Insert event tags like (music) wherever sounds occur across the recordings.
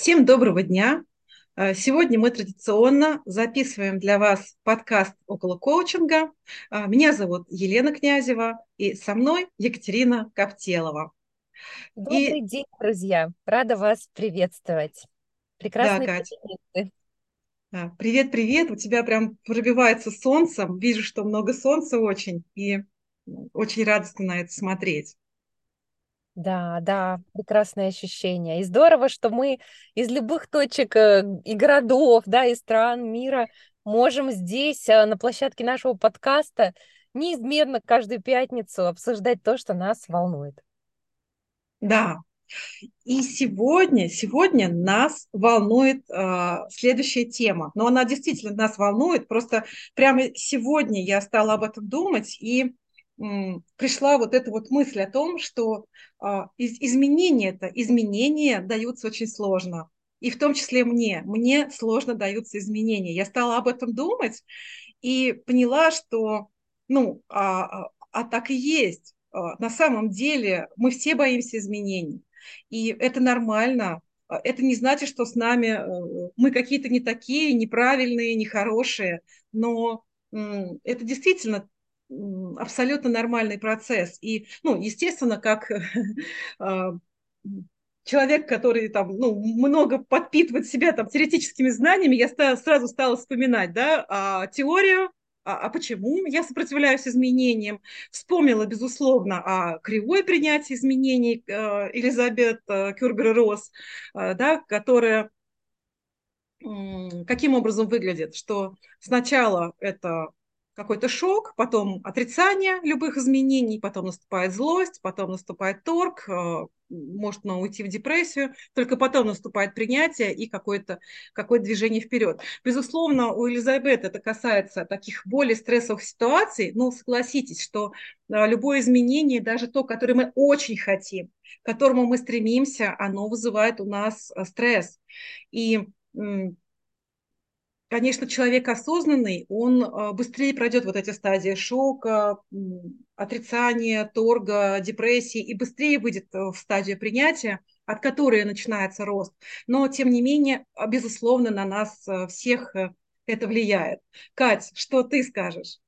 Всем доброго дня! Э, сегодня мы традиционно записываем для вас подкаст «Около коучинга». Э, меня зовут Елена Князева, и со мной Екатерина Коптелова. Добрый и... день, друзья! Рада вас приветствовать. Прекрасный да, Катя. Привет, привет! У тебя прям пробивается солнцем. Вижу, что много солнца очень, и очень радостно на это смотреть. Да, да, прекрасное ощущение. И здорово, что мы из любых точек э, и городов, да, и стран мира можем здесь, э, на площадке нашего подкаста, неизменно каждую пятницу обсуждать то, что нас волнует. Да. И сегодня, сегодня нас волнует э, следующая тема. Но она действительно нас волнует. Просто прямо сегодня я стала об этом думать и пришла вот эта вот мысль о том, что а, из, изменения это изменения даются очень сложно. И в том числе мне. Мне сложно даются изменения. Я стала об этом думать и поняла, что, ну, а, а, а так и есть. А, на самом деле мы все боимся изменений. И это нормально. Это не значит, что с нами э, мы какие-то не такие, неправильные, нехорошие. Но это действительно абсолютно нормальный процесс. И, ну, естественно, как (laughs) а, человек, который там, ну, много подпитывает себя там теоретическими знаниями, я сразу стала вспоминать, да, а, теорию, а, а почему я сопротивляюсь изменениям? Вспомнила, безусловно, о кривой принятии изменений э, Элизабет э, Кюрбер-Росс, э, да, которая каким образом выглядит, что сначала это какой-то шок, потом отрицание любых изменений, потом наступает злость, потом наступает торг, э, может ну, уйти в депрессию, только потом наступает принятие и какое-то какое движение вперед. Безусловно, у Элизабет это касается таких более стрессовых ситуаций, но согласитесь, что э, любое изменение, даже то, которое мы очень хотим, к которому мы стремимся, оно вызывает у нас э, стресс. И конечно, человек осознанный, он а, быстрее пройдет вот эти стадии шока, отрицания, торга, депрессии и быстрее выйдет э, в стадию принятия, от которой начинается рост. Но, тем не менее, а, безусловно, на нас э, всех э, это влияет. Кать, что ты скажешь?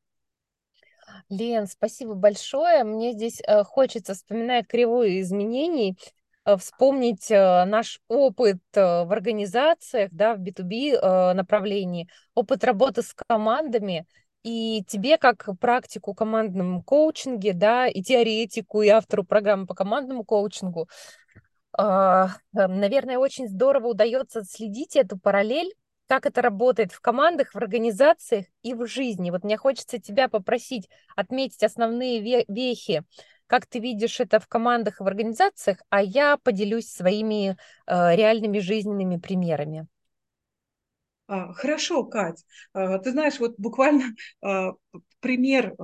Лен, спасибо большое. Мне здесь хочется вспоминать кривую изменений, вспомнить э, наш опыт э, в организациях, да, в B2B направлении, опыт работы с командами, и тебе, как практику командном коучинге, да, и теоретику, и автору программы по командному коучингу, а, наверное, очень здорово удается следить эту параллель, как это работает в командах, в организациях и в жизни. Вот мне хочется тебя попросить отметить основные вехи как ты видишь это в командах и в организациях, а я поделюсь своими э, реальными жизненными примерами. А, хорошо, Кать. А, ты знаешь, вот буквально (laughs) а, пример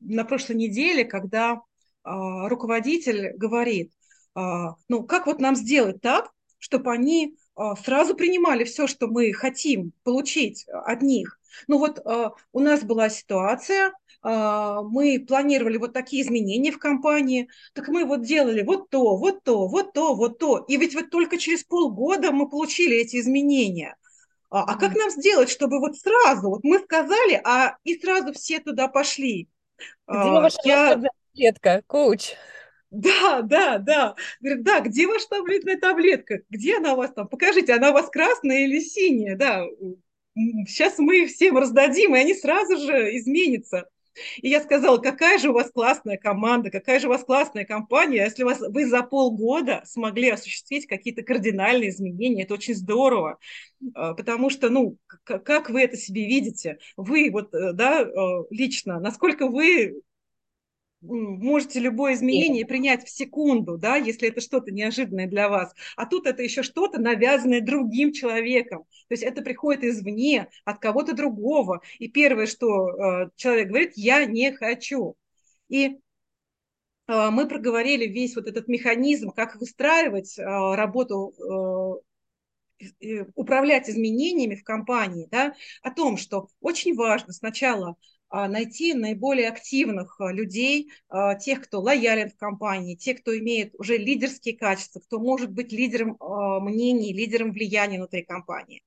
на прошлой неделе, когда руководитель говорит, ну как вот нам сделать так, чтобы они сразу принимали все, что мы хотим получить от них. Ну вот у нас была ситуация, а, мы планировали вот такие изменения в компании, так мы вот делали вот то, вот то, вот то, вот то. И ведь вот только через полгода мы получили эти изменения. А, а как нам сделать, чтобы вот сразу, вот мы сказали, а и сразу все туда пошли? Где а, ваша Я... таблетка, коуч? Да, да, да. Говорит, да, где ваша таблетная таблетка? Где она у вас там? Покажите, она у вас красная или синяя? Да, сейчас мы всем раздадим, и они сразу же изменятся. И я сказала, какая же у вас классная команда, какая же у вас классная компания, если вас, вы за полгода смогли осуществить какие-то кардинальные изменения, это очень здорово, а, потому что, ну, как вы это себе видите? Вы вот, э, да, э, лично, насколько вы можете любое изменение принять в секунду, да, если это что-то неожиданное для вас. А тут это еще что-то навязанное другим человеком. То есть это приходит извне, от кого-то другого. И первое, что э, человек говорит, я не хочу. И э, мы проговорили весь вот этот механизм, как выстраивать э, работу управлять изменениями в компании, да, о том, что очень важно сначала найти наиболее активных а, людей, а, тех, кто лоялен в компании, тех, кто имеет уже лидерские качества, кто может быть лидером мнений, лидером влияния внутри компании.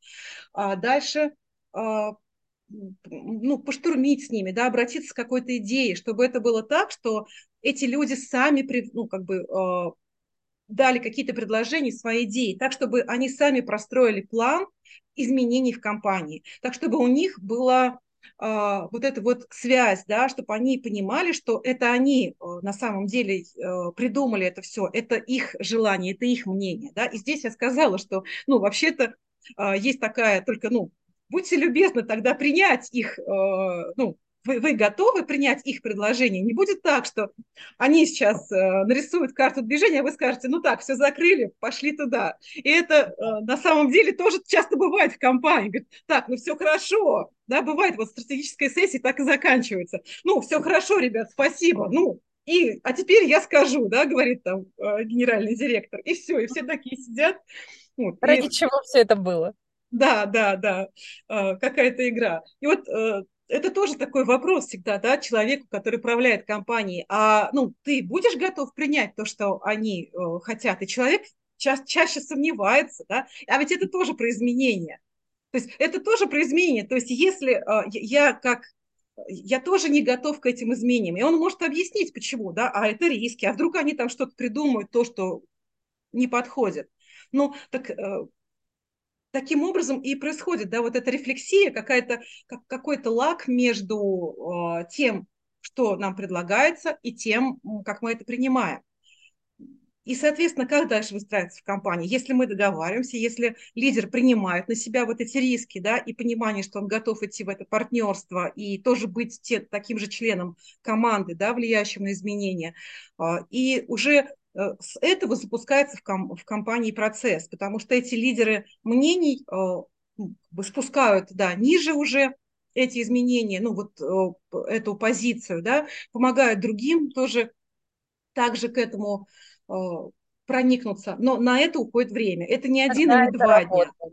Дальше ну, поштурмить с ними, да, обратиться с какой-то идеей, чтобы это было так, что эти люди сами, ну, как бы, дали какие-то предложения, свои идеи, так, чтобы они сами простроили план изменений в компании, так, чтобы у них была а, вот эта вот связь, да, чтобы они понимали, что это они э, на самом деле э, придумали это все, это их желание, это их мнение, да, и здесь я сказала, что, ну, вообще-то а, есть такая только, ну, будьте любезны тогда принять их, э, ну, вы, вы готовы принять их предложение? Не будет так, что они сейчас э, нарисуют карту движения, а вы скажете, ну так, все закрыли, пошли туда. И это э, на самом деле тоже часто бывает в компании. Говорит, так, ну все хорошо. Да, бывает, вот стратегическая сессия так и заканчивается. Ну, все хорошо, ребят, спасибо. Ну, и, а теперь я скажу, да, говорит там э, генеральный директор. И все, и все такие сидят. Вот, Ради и... чего все это было? Да, да, да, э, какая-то игра. И вот э, это тоже такой вопрос всегда, да, человеку, который управляет компанией. А, ну, ты будешь готов принять то, что они э, хотят? И человек ча чаще сомневается, да, а ведь это тоже про изменения. То есть это тоже про изменения. То есть если э, я как я тоже не готов к этим изменениям. И он может объяснить, почему, да, а это риски, а вдруг они там что-то придумают, то, что не подходит. Ну, так э, таким образом и происходит, да, вот эта рефлексия, какая-то, как, какой-то лак между э, тем, что нам предлагается, и тем, как мы это принимаем. И, соответственно, как дальше выстраиваться в компании? Если мы договариваемся, если лидер принимает на себя вот эти риски, да, и понимание, что он готов идти в это партнерство и тоже быть те, таким же членом команды, да, влияющим на изменения, а, и уже Э, с этого запускается в, ком, в компании процесс, потому что эти лидеры мнений э, спускают да, ниже уже эти изменения, ну вот э, эту позицию, да, помогают другим тоже также к этому э, проникнуться. Но на это уходит время. Это не один и не два работает. дня.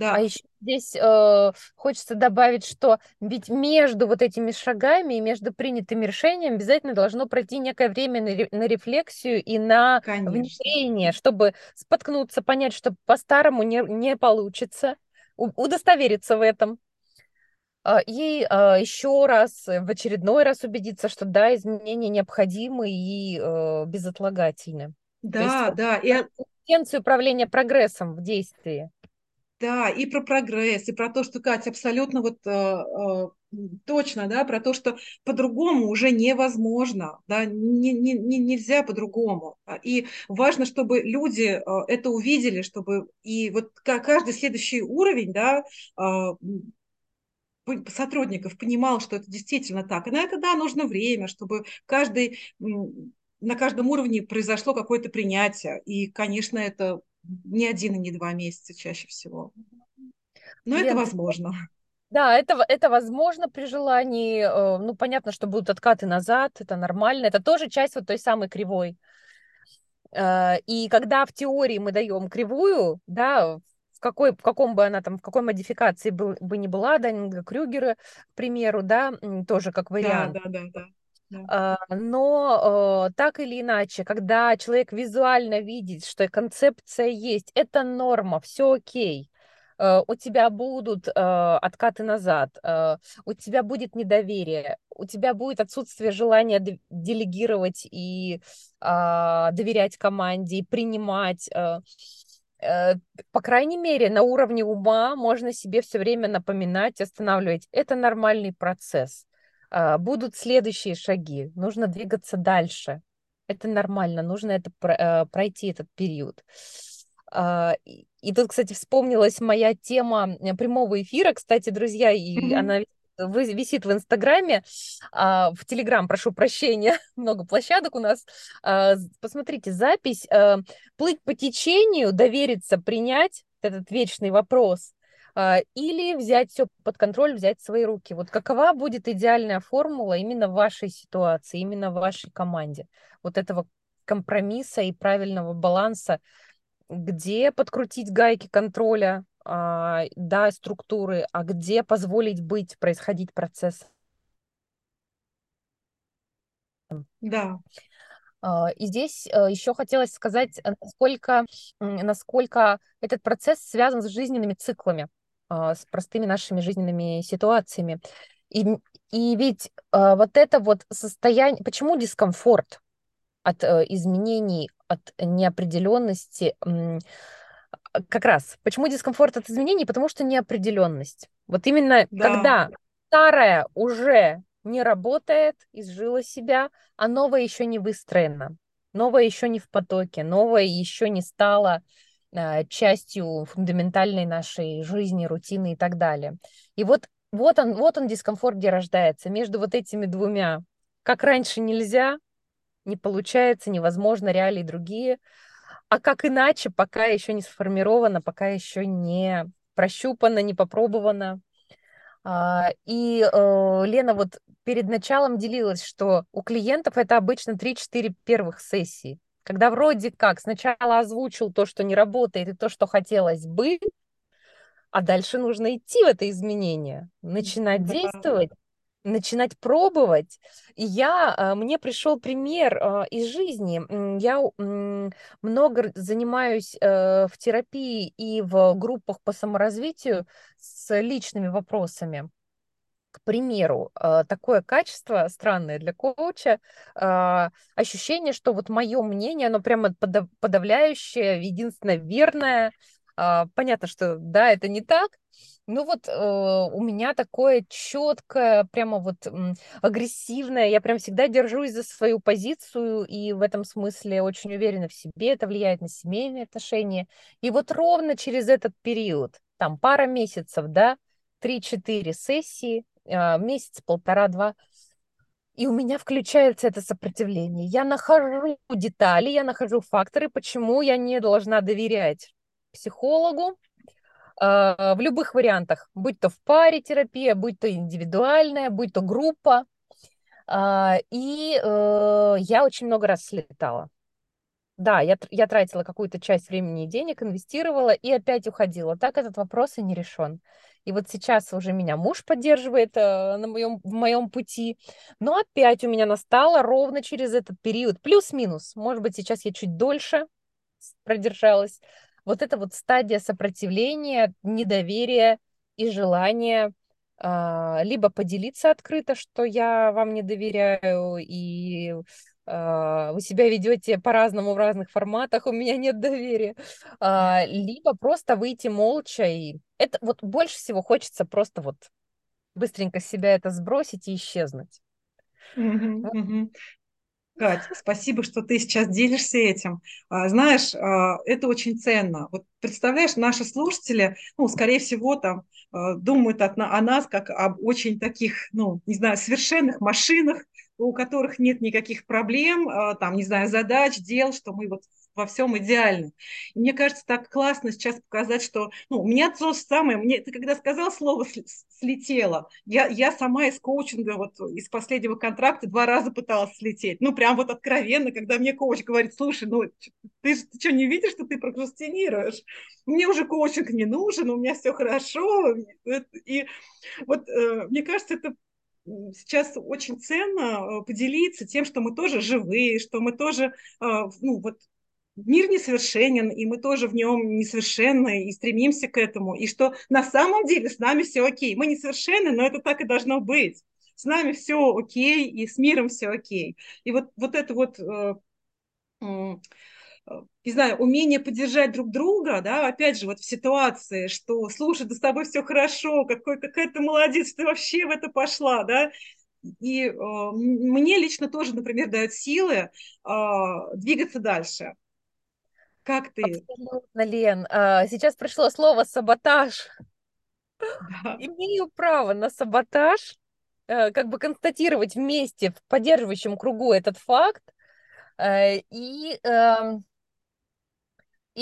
Да. А еще здесь э, хочется добавить, что ведь между вот этими шагами и между принятыми решениями обязательно должно пройти некое время на, на рефлексию и на Конечно. внедрение, чтобы споткнуться, понять, что по-старому не, не получится, удостовериться в этом. А, и а, еще раз, в очередной раз убедиться, что да, изменения необходимы и э, безотлагательны. Да, есть, да. И... Управления прогрессом в действии. Да, и про прогресс, и про то, что, Катя, абсолютно вот э, э, точно, да, про то, что по-другому уже невозможно, да, не, не, не, нельзя по-другому. И важно, чтобы люди э, это увидели, чтобы и вот каждый следующий уровень, да, э, сотрудников понимал, что это действительно так. И на это, да, нужно время, чтобы каждый, на каждом уровне произошло какое-то принятие. И, конечно, это не один и не два месяца чаще всего. Но Лен, это возможно. Да, это, это возможно при желании. Э, ну, понятно, что будут откаты назад, это нормально. Это тоже часть вот той самой кривой. Э, и когда в теории мы даем кривую, да, в какой, в каком бы она там, в какой модификации был, бы не была, Данинга Крюгера, к примеру, да, тоже как вариант. Да, да, да, да. А, но э, так или иначе, когда человек визуально видит, что концепция есть, это норма, все окей. Э, у тебя будут э, откаты назад, у тебя будет недоверие, у тебя будет отсутствие желания делегировать и а, доверять команде, и принимать по крайней мере, на уровне ума можно себе все время напоминать, останавливать. Это нормальный процесс. А, будут следующие шаги, нужно двигаться дальше. Это нормально, нужно это э, пройти этот период. А, и тут, кстати, вспомнилась моя тема э, прямого эфира, кстати, друзья, и mm-hmm. она висит в Инстаграме, а, в Телеграм, прошу прощения, (laughs) много площадок у нас. Посмотрите запись. Э, Плыть по течению, довериться, принять этот вечный вопрос. А, или взять все под контроль, взять в свои руки. Вот какова будет идеальная формула именно в вашей ситуации, именно в вашей команде? Вот этого компромисса и правильного баланса, где подкрутить гайки контроля, э, да, структуры, а где позволить быть, происходить процесс. Да. А, и здесь э, еще хотелось сказать, насколько, насколько этот процесс связан с жизненными циклами, а, с простыми нашими жизненными ситуациями. И, и ведь а, вот это вот состояние, почему дискомфорт от э, изменений, от неопределенности, как раз, почему дискомфорт от изменений? Потому что неопределенность. Вот именно да. когда старое уже не работает, изжила себя, а новое еще не выстроено, новое еще не в потоке, новое еще не стало частью фундаментальной нашей жизни, рутины и так далее. И вот, вот, он, вот он дискомфорт, где рождается, между вот этими двумя. Как раньше нельзя, не получается, невозможно, реалии другие. А как иначе, пока еще не сформировано, пока еще не прощупано, не попробовано. А, и э, Лена вот перед началом делилась, что у клиентов это обычно 3-4 первых сессий, когда вроде как сначала озвучил то, что не работает, и то, что хотелось бы, а дальше нужно идти в это изменение, начинать действовать, начинать пробовать. И я, а, мне пришел пример а, из жизни. Я много занимаюсь э, в терапии и в группах по саморазвитию с личными вопросами. К примеру, а, такое качество странное для коуча, ощущение, что вот мое мнение, оно прямо подавляющее, единственное верное. Понятно, что да, это не так, ну вот э, у меня такое четкое, прямо вот м, агрессивное, я прям всегда держусь за свою позицию и в этом смысле очень уверена в себе, это влияет на семейные отношения. И вот ровно через этот период, там пара месяцев, да, 3-4 сессии, э, месяц, полтора-два, и у меня включается это сопротивление. Я нахожу детали, я нахожу факторы, почему я не должна доверять психологу, а, в любых вариантах, будь то в паре терапия, будь то индивидуальная, будь то группа. А, и э, я очень много раз слетала. Да, я, я тратила какую-то часть времени и денег, инвестировала и опять уходила. Так этот вопрос и не решен. И вот сейчас уже меня муж поддерживает э, на моем, в моем пути. Но опять у меня настало ровно через этот период. Плюс-минус. Может быть, сейчас я чуть дольше продержалась вот эта вот стадия сопротивления, недоверия и желания а, либо поделиться открыто, что я вам не доверяю, и вы себя ведете по-разному в разных форматах, у меня нет доверия, а, либо просто выйти молча, и это вот больше всего хочется просто вот быстренько себя это сбросить и исчезнуть. Mm-hmm, mm-hmm. Кать, (laughs) спасибо, что ты сейчас делишься этим. А, знаешь, а, это очень ценно. Вот представляешь, наши слушатели, ну, скорее всего, там а, думают о нас как об очень таких, ну, не знаю, совершенных машинах, у которых нет никаких проблем, там, не знаю, задач, дел, что мы вот во всем идеально. И мне кажется, так классно сейчас показать, что ну, у меня то же самое. Мне, ты когда сказал слово «слетело», я, я сама из коучинга, вот из последнего контракта два раза пыталась слететь. Ну, прям вот откровенно, когда мне коуч говорит, слушай, ну, ты, ты что, не видишь, что ты прокрастинируешь? Мне уже коучинг не нужен, у меня все хорошо. И вот э, мне кажется, это сейчас очень ценно э, поделиться тем, что мы тоже живые, что мы тоже, э, ну, вот мир несовершенен, и мы тоже в нем несовершенны, и стремимся к этому, и что на самом деле с нами все окей. Мы несовершенны, но это так и должно быть. С нами все окей, и с миром все окей. И вот, вот это вот э, не знаю, умение поддержать друг друга, да, опять же, вот в ситуации, что, слушай, да с тобой все хорошо, какой, какая ты молодец, ты вообще в это пошла, да, и э, мне лично тоже, например, дает силы э, двигаться дальше. Как ты? Абсолютно, Лен. А, сейчас пришло слово саботаж. Да. Имею право на саботаж, э, как бы констатировать вместе в поддерживающем кругу этот факт. Э, и эм,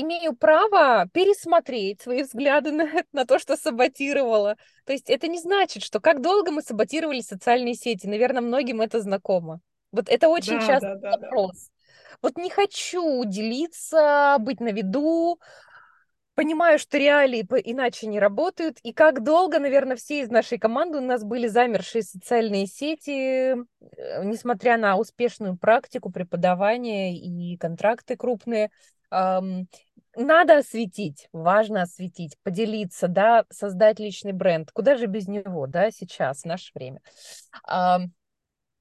имею право пересмотреть свои взгляды (laughs) на, на то, что саботировала. То есть это не значит, что как долго мы саботировали социальные сети. Наверное, многим это знакомо. Вот это очень да, частый да, да, вопрос. Да вот не хочу делиться, быть на виду, понимаю, что реалии иначе не работают. И как долго, наверное, все из нашей команды у нас были замершие социальные сети, э, несмотря на успешную практику преподавания и контракты крупные. Надо осветить, важно осветить, поделиться, да, создать личный бренд. Куда же без него, да, сейчас, в наше время.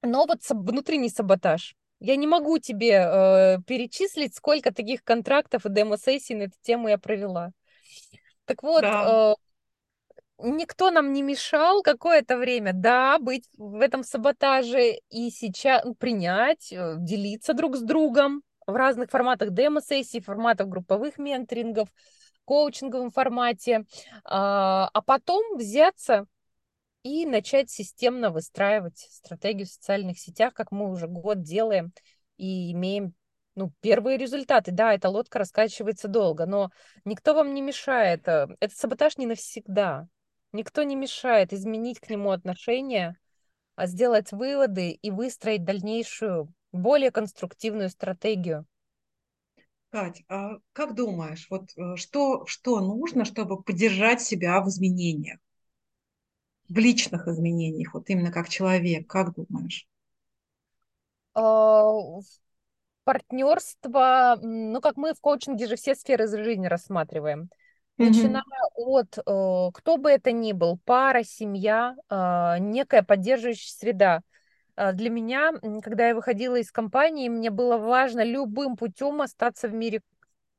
Но вот внутренний саботаж. Я не могу тебе э, перечислить, сколько таких контрактов и демо-сессий на эту тему я провела. Так вот, да. э, никто нам не мешал какое-то время, да, быть в этом саботаже и сейчас принять, э, делиться друг с другом в разных форматах демо-сессий, форматах групповых менторингов, коучинговом формате, а, а потом взяться и начать системно выстраивать стратегию в социальных сетях, как мы уже год делаем и имеем ну, первые результаты. Да, эта лодка раскачивается долго, но никто вам не мешает. Э, этот саботаж не навсегда. Никто не мешает изменить к нему отношение, а сделать выводы и выстроить дальнейшую, более конструктивную стратегию. Кать, а как думаешь, вот э, что, что нужно, чтобы поддержать себя в изменениях? в личных изменениях, вот именно как человек, как думаешь? А, партнерство, ну как мы в коучинге же все сферы жизни рассматриваем. Начиная от, э, кто бы это ни был, пара, семья, а, некая поддерживающая среда. А, для меня, когда я выходила из компании, мне было важно любым путем остаться в мире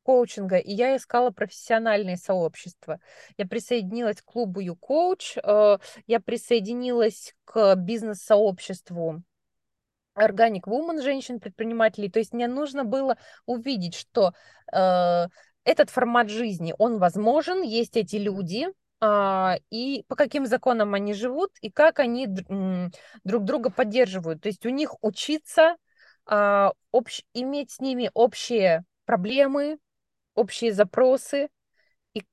коучинга, и я искала профессиональные сообщества. Я присоединилась к клубу YouCoach, э, я присоединилась к бизнес-сообществу Organic Woman, женщин-предпринимателей. То есть мне нужно было увидеть, что э, этот формат жизни, он возможен, есть эти люди, и по каким законам они живут, и как они друг друга поддерживают. То есть у них учиться, э, общ, иметь с ними общие проблемы, общие запросы. И,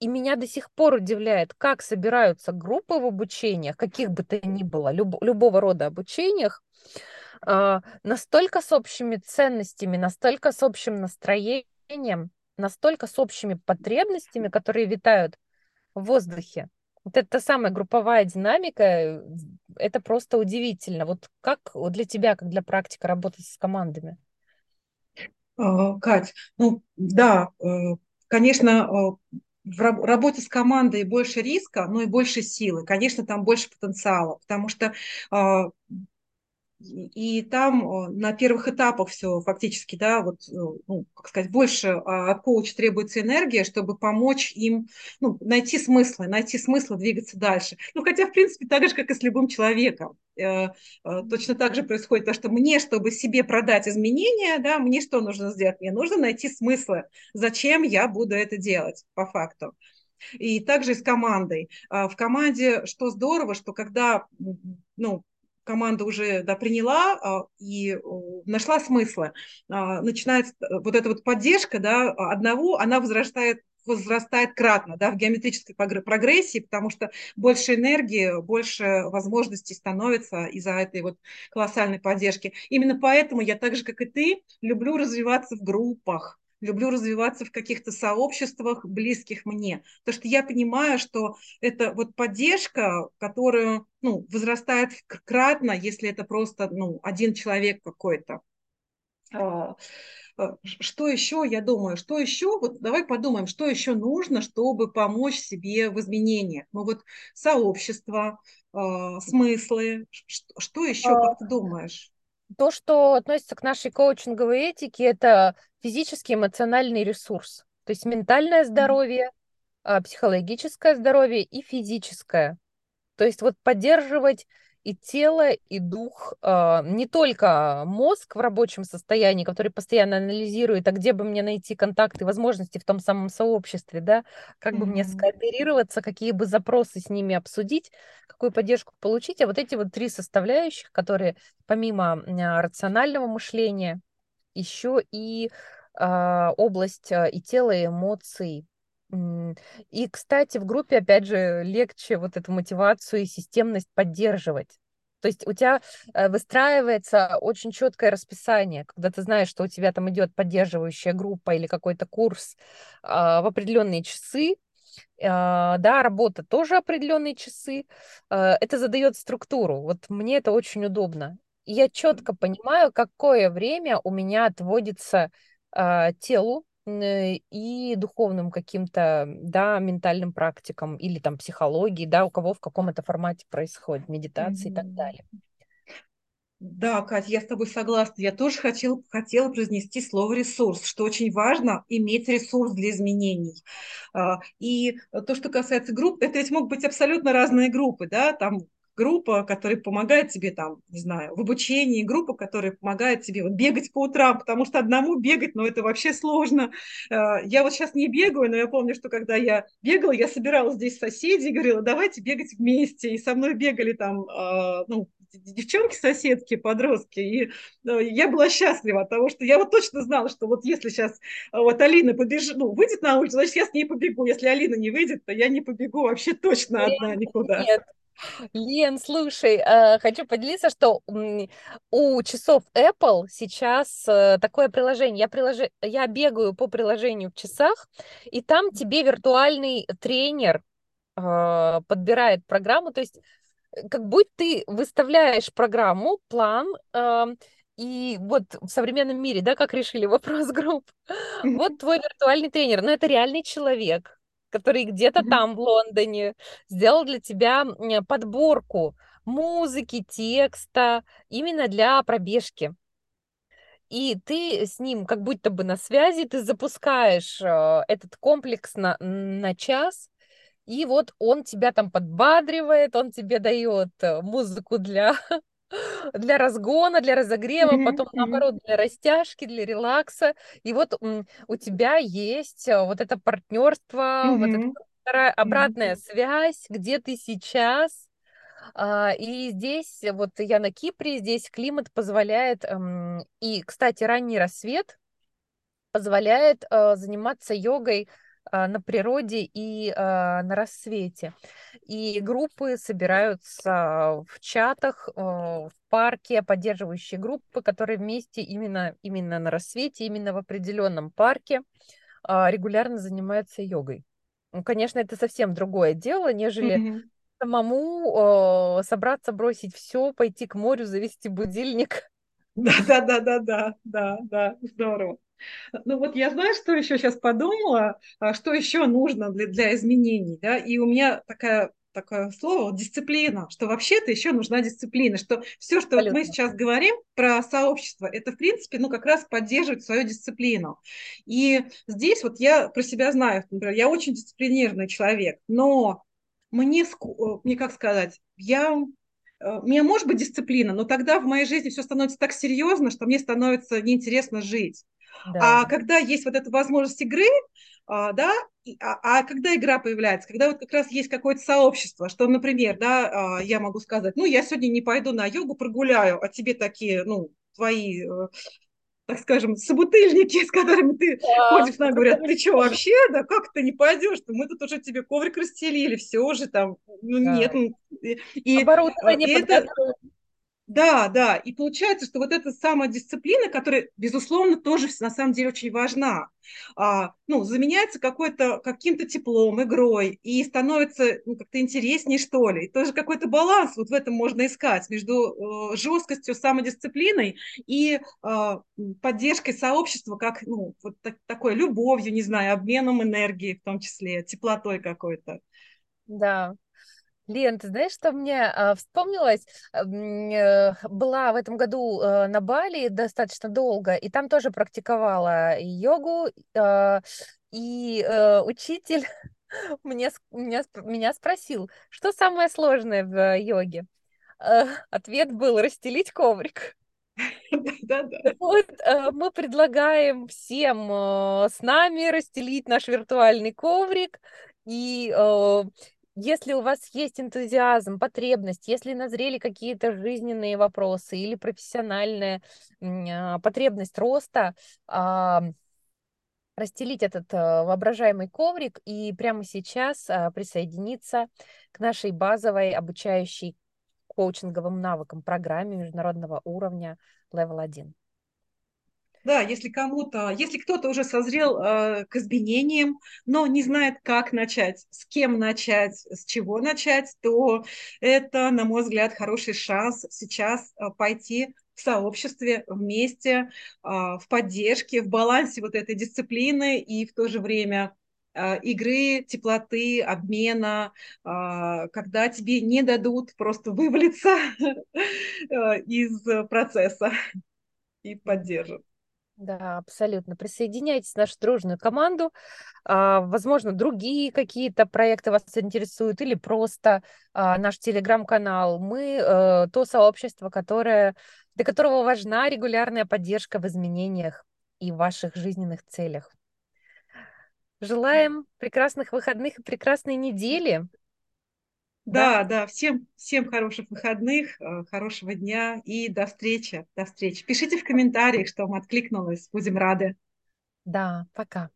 и меня до сих пор удивляет, как собираются группы в обучениях, каких бы то ни было, люб, любого рода обучениях, э, настолько с общими ценностями, настолько с общим настроением, настолько с общими потребностями, которые витают в воздухе. Вот это самая групповая динамика, это просто удивительно. Вот как для тебя, как для практика работать с командами? А, Кать, ну да, э, конечно, э, в работе с командой больше риска, но и больше силы. Конечно, там больше потенциала, потому что а, и там э, на первых этапах все фактически, да, вот, э, ну, как сказать, больше а, от коуча требуется энергия, чтобы помочь им ну, найти смыслы, найти смысл двигаться дальше. Ну, хотя, в принципе, так же, как и с любым человеком. Э, точно так же происходит то, что мне, чтобы себе продать изменения, да, мне что нужно сделать? Мне нужно найти смыслы, зачем я буду это делать по факту. И также с командой. А, в команде что здорово, что когда ну, команда уже да, приняла а, и нашла смыслы, а, начинается э, вот эта вот поддержка да, одного, она возрастает возрастает кратно да, в геометрической прогрессии, потому что больше энергии, больше возможностей становится из-за этой вот колоссальной поддержки. Именно поэтому я так же, как и ты, люблю развиваться в группах, люблю развиваться в каких-то сообществах, близких мне. Потому что я понимаю, что это вот поддержка, которую ну, возрастает кратно, если это просто ну, один человек какой-то. А, а, что еще, я думаю, что еще, вот давай подумаем, что еще нужно, чтобы помочь себе в изменениях. Ну вот сообщество, а, смыслы, что еще, как ты думаешь? То, что относится к нашей коучинговой этике, это физический эмоциональный ресурс. То есть ментальное здоровье, а, психологическое здоровье и физическое. То есть вот поддерживать и тело, и дух, а, не только мозг в рабочем состоянии, который постоянно анализирует, а где бы мне найти контакты, возможности в том самом сообществе, да, как mm-hmm. бы мне скооперироваться, какие бы запросы с ними обсудить, какую поддержку получить, а вот эти вот три составляющих, которые помимо а, рационального мышления, еще и а, область и тела, и эмоций, и, кстати, в группе, опять же, легче вот эту мотивацию и системность поддерживать. То есть у тебя э, выстраивается очень четкое расписание, когда ты знаешь, что у тебя там идет поддерживающая группа или какой-то курс а, в определенные часы, а, да, работа тоже определенные часы. А, это задает структуру. Вот мне это очень удобно. Я четко понимаю, какое время у меня отводится телу, и духовным каким-то, да, ментальным практикам или там психологии, да, у кого в каком это формате происходит, медитации и так далее. Да, Катя, я с тобой согласна. Я тоже хотел, хотела произнести слово ресурс, что очень важно иметь ресурс для изменений. А, и то, что касается групп, это ведь могут быть абсолютно разные группы, да, там группа, которая помогает тебе там, не знаю, в обучении, группа, которая помогает тебе вот, бегать по утрам, потому что одному бегать, ну, это вообще сложно. Э, я вот сейчас не бегаю, но я помню, что когда я бегала, я собирала здесь соседей и говорила, давайте бегать вместе. И со мной бегали там, э, ну, девчонки-соседки, подростки, и э, я была счастлива от того, что я вот точно знала, что вот если сейчас вот Алина побежит, ну, выйдет на улицу, значит, я с ней побегу. Если Алина не выйдет, то я не побегу вообще точно одна никуда. Нет, Лен, слушай, э, хочу поделиться, что у часов Apple сейчас э, такое приложение. Я, прилож... я бегаю по приложению в часах, и там тебе виртуальный тренер э, подбирает программу. То есть как будто ты выставляешь программу, план, и вот в современном мире, да, как решили (laughs) вопрос групп, вот твой виртуальный тренер, но это реальный человек, который где-то там, в Лондоне, сделал для тебя подборку музыки, текста именно для пробежки. И ты с ним как будто бы на связи, ты запускаешь э, этот комплекс на, на час, и вот он тебя там подбадривает, он тебе дает э, музыку для (laughs) для разгона, для разогрева, потом наоборот для растяжки, для релакса. И вот у тебя есть э, вот это партнерство, вот эта вторая обратная связь, где ты сейчас. А, и здесь, вот я на Кипре, здесь климат позволяет, и, кстати, ранний рассвет позволяет э, заниматься йогой на природе и а, на рассвете. И группы собираются в чатах, в парке, поддерживающие группы, которые вместе именно, именно на рассвете, именно в определенном парке а, регулярно занимаются йогой. Ну, конечно, это совсем другое дело, нежели mm-hmm. самому собраться, бросить все, пойти к морю, завести будильник. Да, да, да, да, да, да, да, здорово. Ну вот я знаю, что еще сейчас подумала, а, что еще нужно для, для изменений, да, и у меня такая такое слово дисциплина, что вообще-то еще нужна дисциплина, что все, что вот мы сейчас говорим про сообщество, это в принципе, ну как раз поддерживать свою дисциплину. И здесь вот я про себя знаю, например, я очень дисциплинированный человек, но мне, мне как сказать, я э, у меня может быть дисциплина, но тогда в моей жизни все становится так серьезно, что мне становится неинтересно жить. Да. А когда есть вот эта возможность игры, а, да, а, а когда игра появляется, когда вот как раз есть какое-то сообщество, что, например, да, а, я могу сказать, ну, я сегодня не пойду на йогу, прогуляю, а тебе такие, ну, твои э, так скажем, собутыльники, (laughs) с которыми ты да, ходишь, нам говорят, ты что вообще, да как ты не пойдешь, мы тут уже тебе коврик расстелили, все уже там, ну да. нет. Ну, и, и, и это, да, да, и получается, что вот эта самодисциплина, которая, безусловно, тоже на самом деле очень важна, а, ну, заменяется какой-то, каким-то теплом, игрой, и становится ну, как-то интереснее, что ли. И тоже какой-то баланс вот в этом можно искать между э, жесткостью, самодисциплиной и э, поддержкой сообщества, как, ну, вот так, такой любовью, не знаю, обменом энергии в том числе, теплотой какой-то. Да, Лен, ты знаешь, что мне а, вспомнилось? Э, была в этом году э, на Бали достаточно долго, и там тоже практиковала йогу, э, и э, учитель (laughs) мне, меня, меня спросил, что самое сложное в йоге? Э, ответ был расстелить коврик. (laughs) Вот э, мы предлагаем всем э, с нами расстелить наш виртуальный коврик и э, если у вас есть энтузиазм, потребность, если назрели какие-то жизненные вопросы или профессиональная а, потребность роста, а, расстелить этот а, воображаемый коврик и прямо сейчас присоединиться к нашей базовой обучающей коучинговым навыкам, программе международного уровня Level 1. Да, если кому-то, если кто-то уже созрел э, к изменениям, но не знает, как начать, с кем начать, с чего начать, то это, на мой взгляд, хороший шанс сейчас э, пойти в сообществе, вместе, э, в поддержке, в балансе вот этой дисциплины и в то же время э, игры, теплоты, обмена, э, когда тебе не дадут просто вывалиться (laughs) э, из процесса и поддержат. Да, абсолютно. Присоединяйтесь в нашу дружную команду. А, возможно, другие какие-то проекты вас интересуют или просто а, наш телеграм-канал. Мы а, то сообщество, которое, для которого важна регулярная поддержка в изменениях и ваших жизненных целях. Желаем прекрасных выходных и прекрасной недели. Да, да, да. Всем, всем хороших выходных, э, хорошего дня и до встречи. До встречи. Пишите в комментариях, что вам откликнулось. Будем рады. Да, пока.